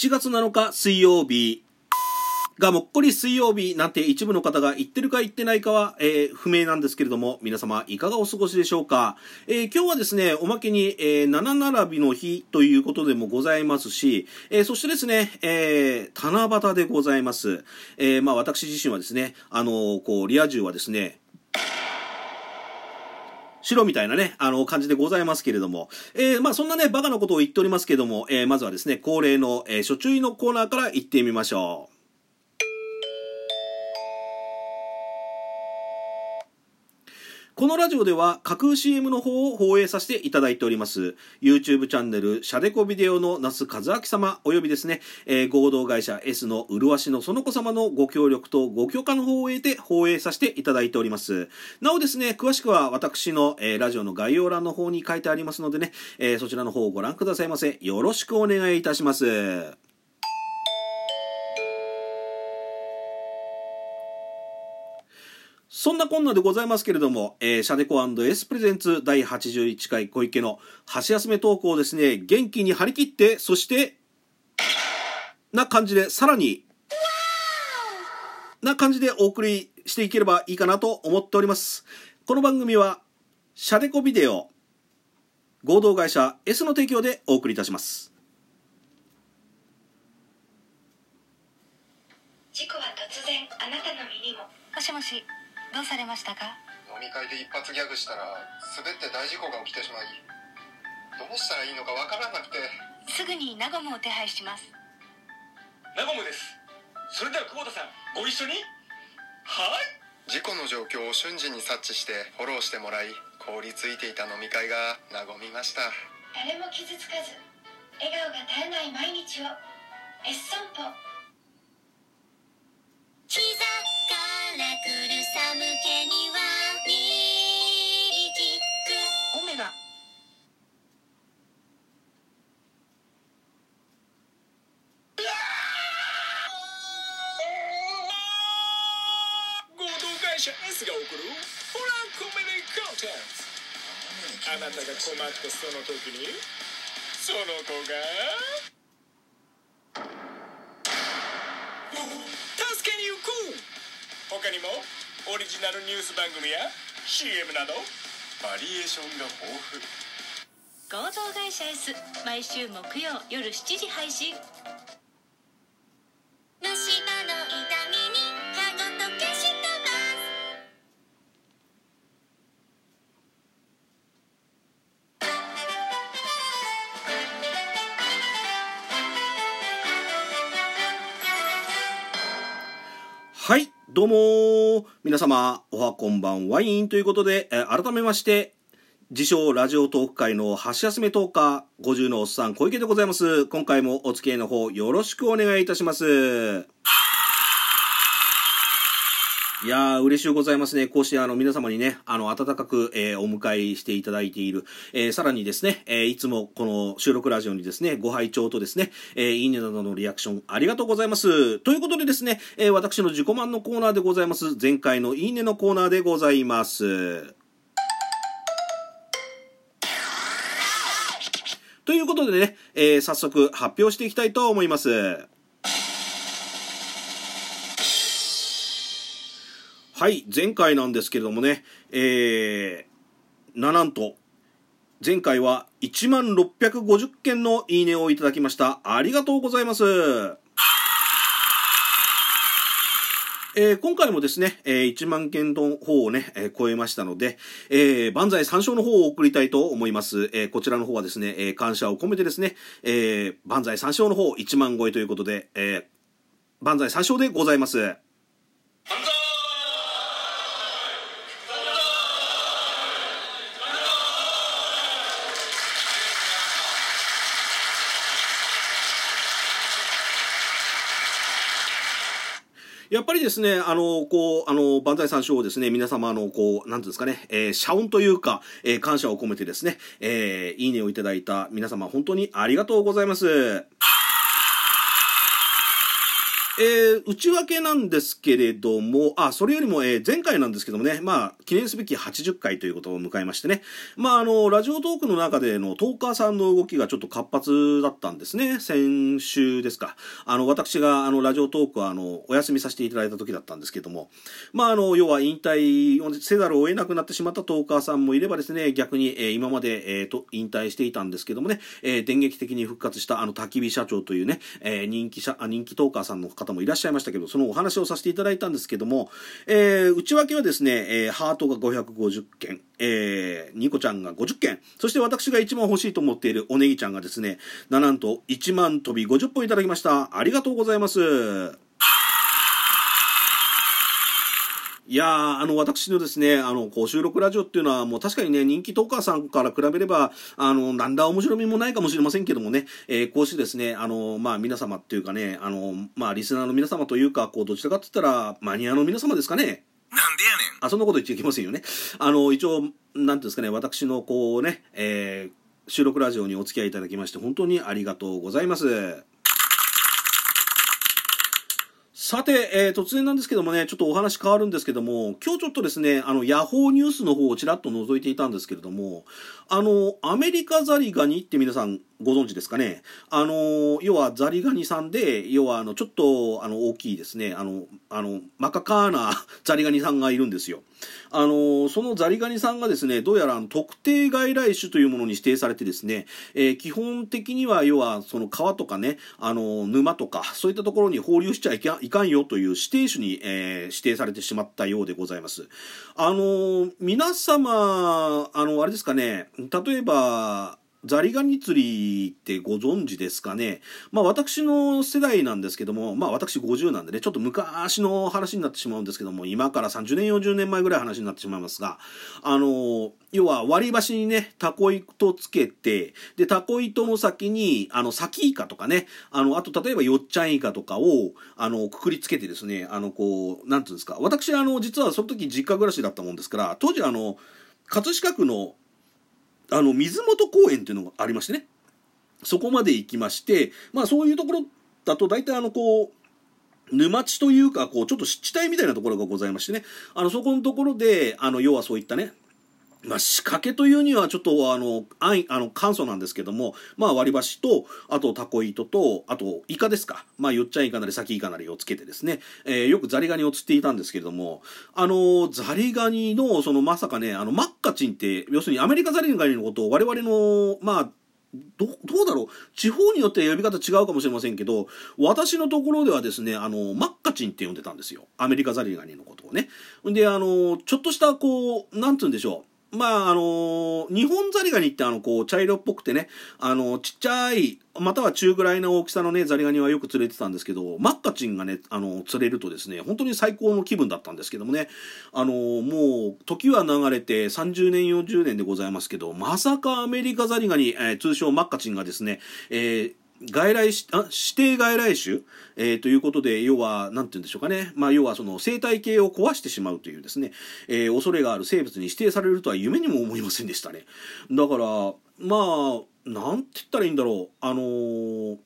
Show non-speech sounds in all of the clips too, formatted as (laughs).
7月7日水曜日がもっこり水曜日なんて一部の方が言ってるか言ってないかは、えー、不明なんですけれども、皆様いかがお過ごしでしょうか？えー、今日はですね、おまけに、えー、七並びの日ということでもございますし、え、そしてですね、えー、七夕でございます。え、まあ私自身はですね、あの、こう、リア充はですね、白みたいなね、あの、感じでございますけれども、えー、まあそんなね、バカなことを言っておりますけれども、えー、まずはですね、恒例の、えー、初注意のコーナーから行ってみましょう。このラジオでは架空 CM の方を放映させていただいております。YouTube チャンネル、シャデコビデオの那須和明様、およびですね、えー、合同会社 S の麗しのその子様のご協力とご許可の方を得て放映させていただいております。なおですね、詳しくは私の、えー、ラジオの概要欄の方に書いてありますのでね、えー、そちらの方をご覧くださいませ。よろしくお願いいたします。そんなこんなでございますけれども、えー、シャデコ &S プレゼンツ第81回小池の箸休めトークをですね、元気に張り切って、そして、な感じで、さらに、な感じでお送りしていければいいかなと思っております。この番組は、シャデコビデオ、合同会社 S の提供でお送りいたします。事故は突然あなたの身にも。もしもし。どうされましたか？飲み会で一発ギャグしたら滑って大事故が起きてしまいどうしたらいいのかわからなくて。すぐにナゴムを手配します。ナゴムです。それでは久保田さんご一緒に。はい。事故の状況を瞬時に察知してフォローしてもらい凍りついていた飲み会が和みました。誰も傷つかず笑顔が絶えない毎日をエッソあなたが困ったその時にその子が助けに行く。他にもオリジナルニュース番組や CM などバリエーションが豊富。合同会社 S 毎週木曜夜7時配信。どうも皆様、おはこんばんワインということで、改めまして、自称ラジオトーク界の箸休めトーカー、50のおっさん小池でございます。今回もお付き合いの方よろしくお願いいたします。いやー、嬉しゅうございますね。こうしてあの皆様にね、あの、温かく、えーお迎えしていただいている。えーさらにですね、えーいつもこの収録ラジオにですね、ご拝聴とですね、えいいねなどのリアクションありがとうございます。ということでですね、え私の自己満のコーナーでございます。前回のいいねのコーナーでございます。ということでね、え早速発表していきたいと思います。はい、前回なんですけれどもね、えー、ななんと、前回は1万650件のいいねをいただきました。ありがとうございます。えー今回もですね、えー1万件の方をね、えー超えましたので、えー万歳三唱の方を送りたいと思います。えーこちらの方はですね、えー感謝を込めてですね、えー万歳三唱の方1万超えということで、えー万歳三唱でございます。やっぱりですね、あの、こう、あの、万歳三唱をですね、皆様、の、こう、なんていうんですかね、えー、謝恩というか、えー感謝を込めてですね、えーいいねをいただいた皆様、本当にありがとうございます。えー内訳なんですけれども、あ、それよりも、えー前回なんですけどもね、まあ、記念すべき80回ということを迎えましてね、まあ、あの、ラジオトークの中でのトーカーさんの動きがちょっと活発だったんですね。先週ですか。あの、私が、あの、ラジオトークは、あの、お休みさせていただいた時だったんですけども、まあ、あの、要は引退をせざるを得なくなってしまったトーカーさんもいればですね、逆に、えー今まで、えーと、引退していたんですけどもね、えー電撃的に復活した、あの、焚き火社長というね、えー人気社、あ人気トーカーさんの方もいらっしゃいましたけど、そのお話をさせていただいたんですけども、えー内訳はですね、えーハートが550件、えーニコちゃんが50件、そして私が一番欲しいと思っているおねぎちゃんがですね、なんと1万飛び50本いただきました。ありがとうございます。いやー、あの、私のですね、あの、こう、収録ラジオっていうのは、もう確かにね、人気トーカーさんから比べれば、あの、なんだ面白みもないかもしれませんけどもね、えーこうしてですね、あの、まあ、皆様っていうかね、あの、まあ、リスナーの皆様というか、こう、どちらかって言ったら、マニアの皆様ですかね。なんでやねんあ、そんなこと言っちゃいけませんよね。あの、一応、なんていうんですかね、私のこうね、えー収録ラジオにお付き合いいただきまして、本当にありがとうございます。さて、えー突然なんですけどもね、ちょっとお話変わるんですけども、今日ちょっとですね、あの、ヤホーニュースの方をちらっと覗いていたんですけれども、あの、アメリカザリガニって皆さんご存知ですかね。あの、要はザリガニさんで、要はあの、ちょっと、あの、大きいですね、あの、あの、マカカーな (laughs) ザリガニさんがいるんですよ。あの、そのザリガニさんがですね、どうやら特定外来種というものに指定されてですね、えー基本的には要はその川とかね、あの、沼とか、そういったところに放流しちゃいかいかんよという指定種に、えー指定されてしまったようでございます。あの、皆様、あの、あれですかね、例えば、ザリガニ釣りってご存知ですかね？まあ私の世代なんですけども、まあ私50なんでね、ちょっと昔の話になってしまうんですけども、今から30年、40年前ぐらい話になってしまいますが、あの、要は割り箸にね、タコ糸つけて、で、タコ糸の先に、あの、サキイカとかね、あの、あと例えばよっちゃんイカとかを、あの、くくりつけてですね、あの、こう、なんていうんですか、私、あの、実はその時実家暮らしだったもんですから、当時あの、葛飾区のあの水元公園っていうのがありましてね。そこまで行きましてまあそういうところだと大体あのこう沼地というかこうちょっと湿地帯みたいなところがございましてね。あのそこのところであの要はそういったねまあ、仕掛けというにはちょっとあの安易あの簡素なんですけども、まあ、割り箸とあとタコ糸とあとイカですか、まあ、よっちゃんイカなりサキイカなりをつけてですね、えーよくザリガニを釣っていたんですけれどもあのザリガニのそのまさかねあのマッカチンって要するにアメリカザリガニのことを我々のまあどどうだろう。地方によって呼び方違うかもしれませんけど私のところではですねあのマッカチンって呼んでたんですよ。アメリカザリガニのことをね。であのちょっとしたこうなんて言うんでしょう。まああの日本ザリガニってあのこう茶色っぽくてねあのちっちゃいまたは中ぐらいの大きさのねザリガニはよく釣れてたんですけどマッカチンがねあの釣れるとですね本当に最高の気分だったんですけどもねあのもう時は流れて30年40年でございますけどまさかアメリカザリガニ、え通称マッカチンがですね、え外来しあ指定外来種、えーということで要はなんて言うんでしょうかね、まあ、要はその生態系を壊してしまうというですね、えー恐れがある生物に指定されるとは夢にも思いませんでしたね。だからまあなんて言ったらいいんだろう。あのー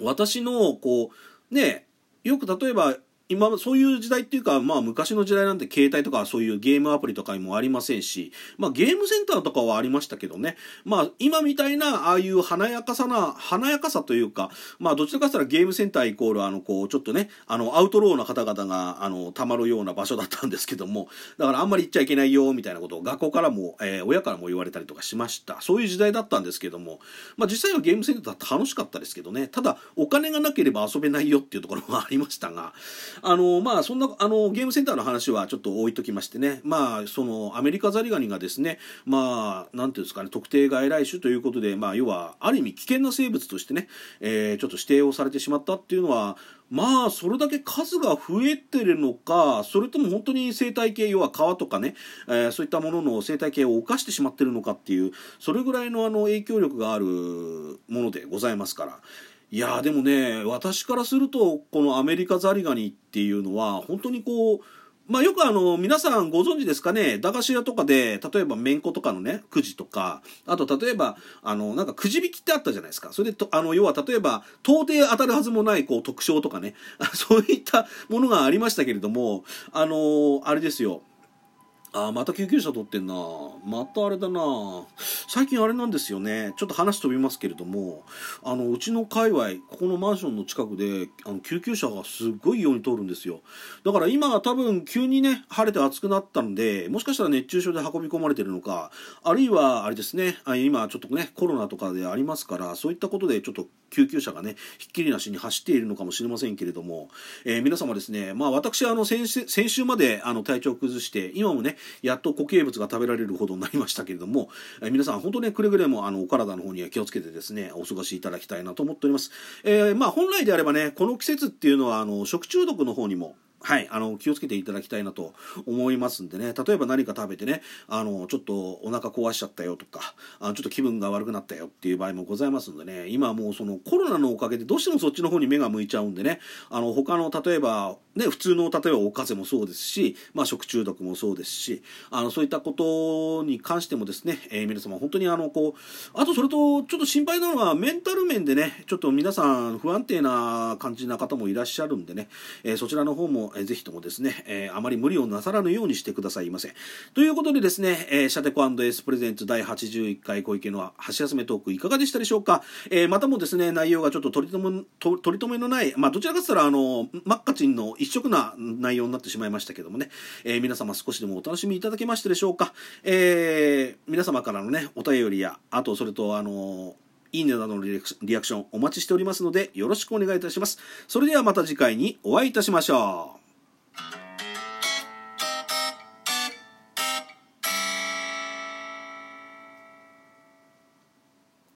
私のこうねよく例えば今そういう時代っていうか、まあ、昔の時代なんて携帯とかそういうゲームアプリとかにもありませんし、まあ、ゲームセンターとかはありましたけどね、まあ、今みたいなああいう華やかさな華やかさというか、まあ、どちらかとしたらゲームセンターイコールあのこうちょっとねあのアウトローな方々があのたまるような場所だったんですけどもだからあんまり行っちゃいけないよみたいなことを学校からも、えー親からも言われたりとかしました。そういう時代だったんですけども、まあ、実際はゲームセンター楽しかったですけどね。ただお金がなければ遊べないよっていうところがありましたがあのまあそんなあのゲームセンターの話はちょっと置いときましてねまあそのアメリカザリガニがですねまあなんていうんですかね特定外来種ということでまあ要はある意味危険な生物としてね、えーちょっと指定をされてしまったっていうのはまあそれだけ数が増えてるのかそれとも本当に生態系要は川とかね、えーそういったものの生態系を犯してしまってるのかっていうそれぐらいのあの影響力があるものでございますから。いやでもね私からするとこのアメリカザリガニっていうのは本当にこうまあよくあの、皆さんご存知ですかね、駄菓子屋とかで、例えばめんことかのね、くじとか、あと例えば、あの、なんかくじ引きってあったじゃないですか。それでと、あの、要は例えば、到底当たるはずもない、こう、特賞とかね、(laughs) そういったものがありましたけれども、あの、あれですよ。あまた救急車取ってんな。またあれだな。最近あれなんですよね。ちょっと話飛びますけれどもあのうちの界隈ここのマンションの近くであの救急車がすっごいように通るんですよ。だから今は多分急にね晴れて暑くなったんでもしかしたら熱中症で運び込まれてるのかあるいはあれですね今ちょっとねコロナとかでありますからそういったことでちょっと救急車がねひっきりなしに走っているのかもしれませんけれども、えー皆様ですねまあ私はあの先週先週まであの体調を崩して今もねやっと固形物が食べられるほどになりましたけれども、え皆さん本当ねくれぐれもあのお体の方には気をつけてですねお過ごしいただきたいなと思っております、えーまあ本来であればねこの季節っていうのはあの食中毒の方にもはい、あの気をつけていただきたいなと思いますんでね。例えば何か食べてねあのちょっとお腹壊しちゃったよとかあちょっと気分が悪くなったよっていう場合もございますんでね。今もうそのコロナのおかげでどうしてもそっちの方に目が向いちゃうんでね。あの他の例えばね普通の例えばお風邪もそうですし、まあ、食中毒もそうですしあのそういったことに関してもですね、えー皆様本当にあのこうあとそれとちょっと心配なのはメンタル面でねちょっと皆さん不安定な感じな方もいらっしゃるんでね、えーそちらの方も、えーぜひともですね、えーあまり無理をなさらぬようにしてくださいませ。ということでですね、えーシャテコエスプレゼンツ第81回小池の箸休めトークいかがでしたでしょうか、えーまたもですね、内容がちょっと取り留めと取り留めのない、まあどちらかと言ったらあの、マッカチンの一一色な内容になってしまいましたけどもね、えー皆様少しでもお楽しみいただけましたでしょうか、えー皆様からのね、お便りや、あとそれとあのいいねなどのリアクションお待ちしておりますのでよろしくお願いいたします。それではまた次回にお会いいたしましょう。